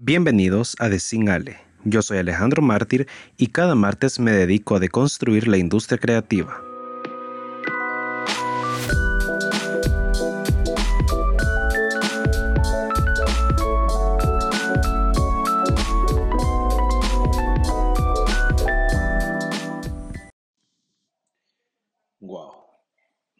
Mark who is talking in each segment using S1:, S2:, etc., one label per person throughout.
S1: Bienvenidos a The Sin Ale. Yo soy Alejandro Mártir y cada martes me dedico a deconstruir la industria creativa. Wow,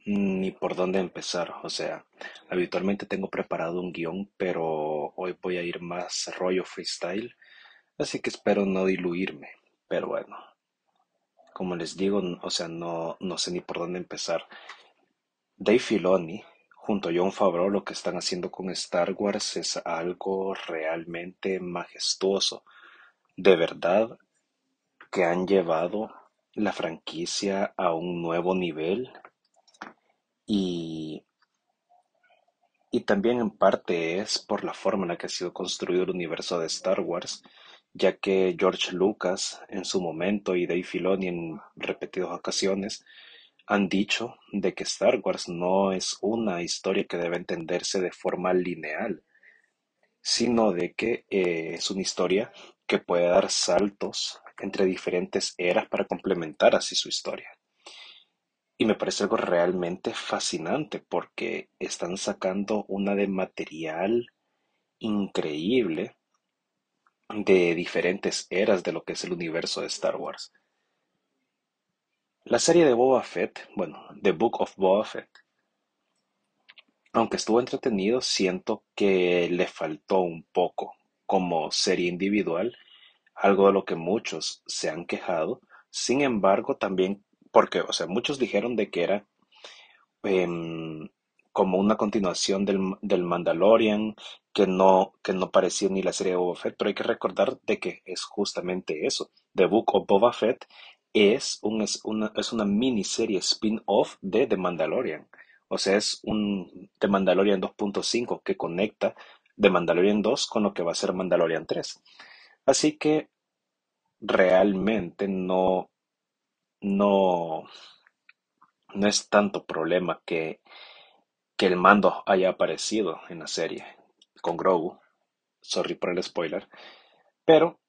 S1: ni por dónde empezar. O sea, habitualmente tengo preparado un guion, pero hoy voy a ir más rollo freestyle, así que espero no diluirme. Pero bueno, como les digo, o sea, no, no sé ni por dónde empezar. Dave Filoni, junto a Jon Favreau, lo que están haciendo con Star Wars es algo realmente majestuoso. De verdad que han llevado la franquicia a un nuevo nivel y Y también en parte es por la forma en la que ha sido construido el universo de Star Wars, ya que George Lucas en su momento y Dave Filoni en repetidas ocasiones han dicho de que Star Wars no es una historia que debe entenderse de forma lineal, sino de que eh, es una historia que puede dar saltos entre diferentes eras para complementar así su historia. Y me parece algo realmente fascinante porque están sacando una de material increíble de diferentes eras de lo que es el universo de Star Wars. La serie de Boba Fett, bueno, The Book of Boba Fett, aunque estuvo entretenido, siento que le faltó un poco como serie individual, algo de lo que muchos se han quejado. Sin embargo, también, porque, o sea, muchos dijeron de que era em, como una continuación del, del Mandalorian, que no, que no parecía ni la serie de Boba Fett, pero hay que recordar de que es justamente eso. The Book of Boba Fett es, un, es una, es una miniserie spin-off de The Mandalorian. O sea, es un The Mandalorian 2.5 que conecta The Mandalorian 2 con lo que va a ser Mandalorian 3. Así que realmente no, no, no es tanto problema que que el mando haya aparecido en la serie con Grogu. Sorry por el spoiler. Pero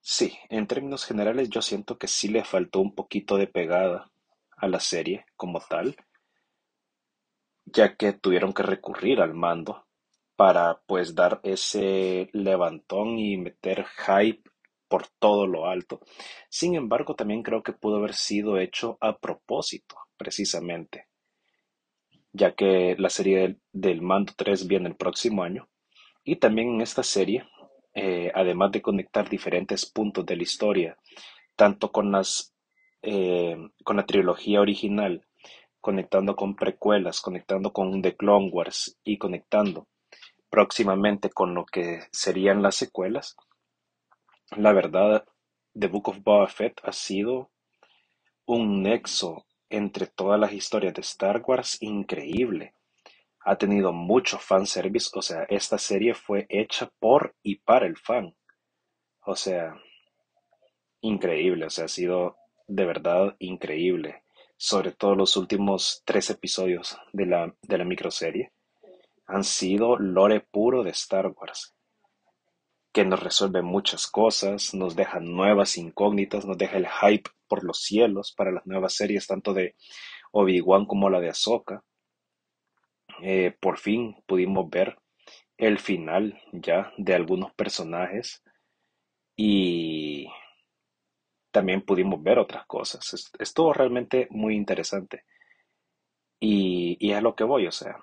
S1: sí, en términos generales yo siento que sí le faltó un poquito de pegada a la serie como tal, ya que tuvieron que recurrir al mando para pues dar ese levantón y meter hype por todo lo alto. Sin embargo, también creo que pudo haber sido hecho a propósito, precisamente, ya que la serie del, Mando 3 viene el próximo año Y también en esta serie, eh, además de conectar diferentes puntos de la historia, tanto con las, eh, con la trilogía original, conectando con precuelas, conectando con The Clone Wars y conectando próximamente con lo que serían las secuelas, la verdad, The Book of Boba Fett ha sido un nexo entre todas las historias de Star Wars increíble. Ha tenido mucho fanservice, o sea, esta serie fue hecha por y para el fan. O sea, increíble, o sea, ha sido de verdad increíble. Sobre todo los últimos tres episodios de la, de la microserie han sido lore puro de Star Wars, que nos resuelve muchas cosas, nos deja nuevas incógnitas, nos deja el hype por los cielos para las nuevas series, tanto de Obi-Wan como la de Ahsoka. Eh, por fin pudimos ver el final ya de algunos personajes y también pudimos ver otras cosas. Es- Estuvo realmente muy interesante y, es a lo que voy, o sea,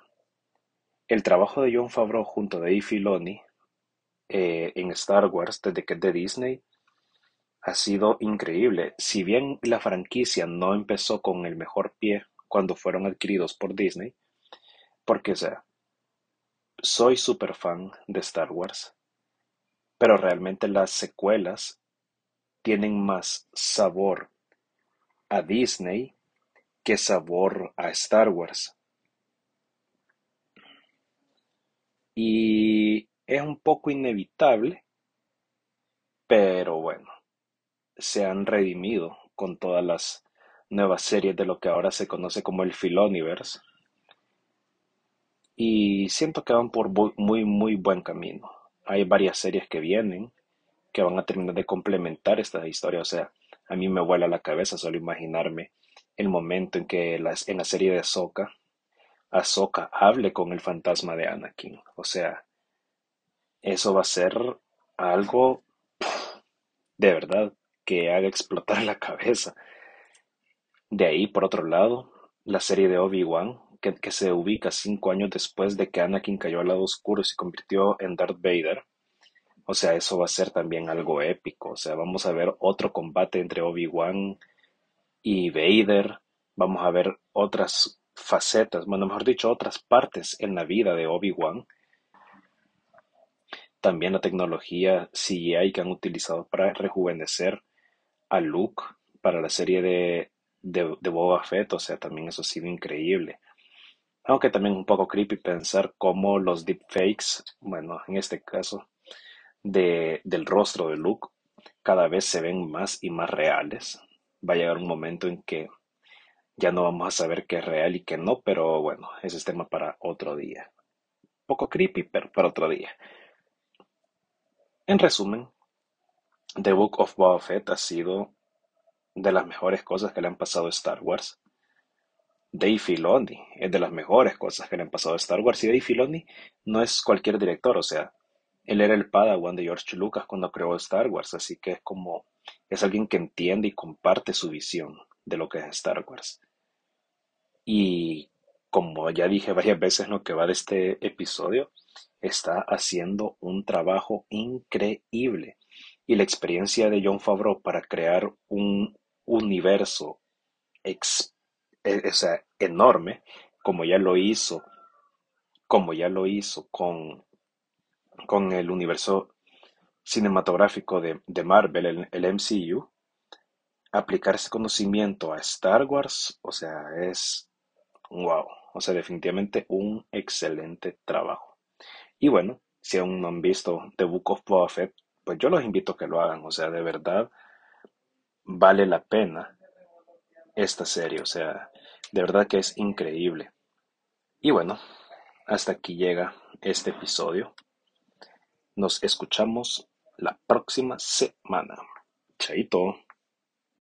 S1: el trabajo de Jon Favreau junto a Dave Filoni eh, en Star Wars desde que es de Disney ha sido increíble. Si bien la franquicia no empezó con el mejor pie cuando fueron adquiridos por Disney, porque o sea, soy súper fan de Star Wars, pero realmente las secuelas tienen más sabor a Disney que sabor a Star Wars. Y es un poco inevitable, pero bueno, se han redimido con todas las nuevas series de lo que ahora se conoce como el Filoniverse. Y siento que van por muy, muy buen camino. hay varias series que vienen que van a terminar de complementar esta historia. O sea, a mí me vuela la cabeza solo imaginarme el momento en que en la serie de Ahsoka, Ahsoka hable con el fantasma de Anakin. O sea, eso va a ser algo de verdad que haga explotar la cabeza. De ahí, por otro lado, la serie de Obi-Wan, que, que, se ubica cinco años después de que Anakin cayó al lado oscuro y se convirtió en Darth Vader. O sea, eso va a ser también algo épico. O sea, vamos a ver otro combate entre Obi-Wan y Vader. Vamos a ver otras facetas, bueno, mejor dicho, otras partes en la vida de Obi-Wan. También la tecnología CGI que han utilizado para rejuvenecer a Luke para la serie de, de, Boba Fett, o sea, también eso ha sido increíble. Aunque también un poco creepy pensar cómo los deepfakes, bueno, en este caso, de, del rostro de Luke, cada vez se ven más y más reales. Va a llegar un momento en que ya no vamos a saber qué es real y qué no, pero bueno, ese es tema para otro día. Poco creepy, pero para otro día. En resumen, The Book of Boba Fett ha sido de las mejores cosas que le han pasado a Star Wars. Dave Filoni es de las mejores cosas que le han pasado a Star Wars. Y Dave Filoni no es cualquier director, o sea, él era el padawan de George Lucas cuando creó Star Wars, así que es como, es alguien que entiende y comparte su visión de lo que es Star Wars. Y como ya dije varias veces lo que va de este episodio, está haciendo un trabajo increíble. Y la experiencia de John Favreau para crear un universo e, o sea, enorme, como ya lo hizo, como ya lo hizo con, con el universo cinematográfico de, de Marvel, el, el MCU, aplicar ese conocimiento a Star Wars, o sea, es wow, o sea, definitivamente un excelente trabajo. Y bueno, si aún no han visto The Book of Boba Fett, pues yo los invito a que lo hagan, o sea, de verdad vale la pena esta serie, o sea, de verdad que es increíble. Y bueno, hasta aquí llega este episodio. Nos escuchamos la próxima semana. Chaito.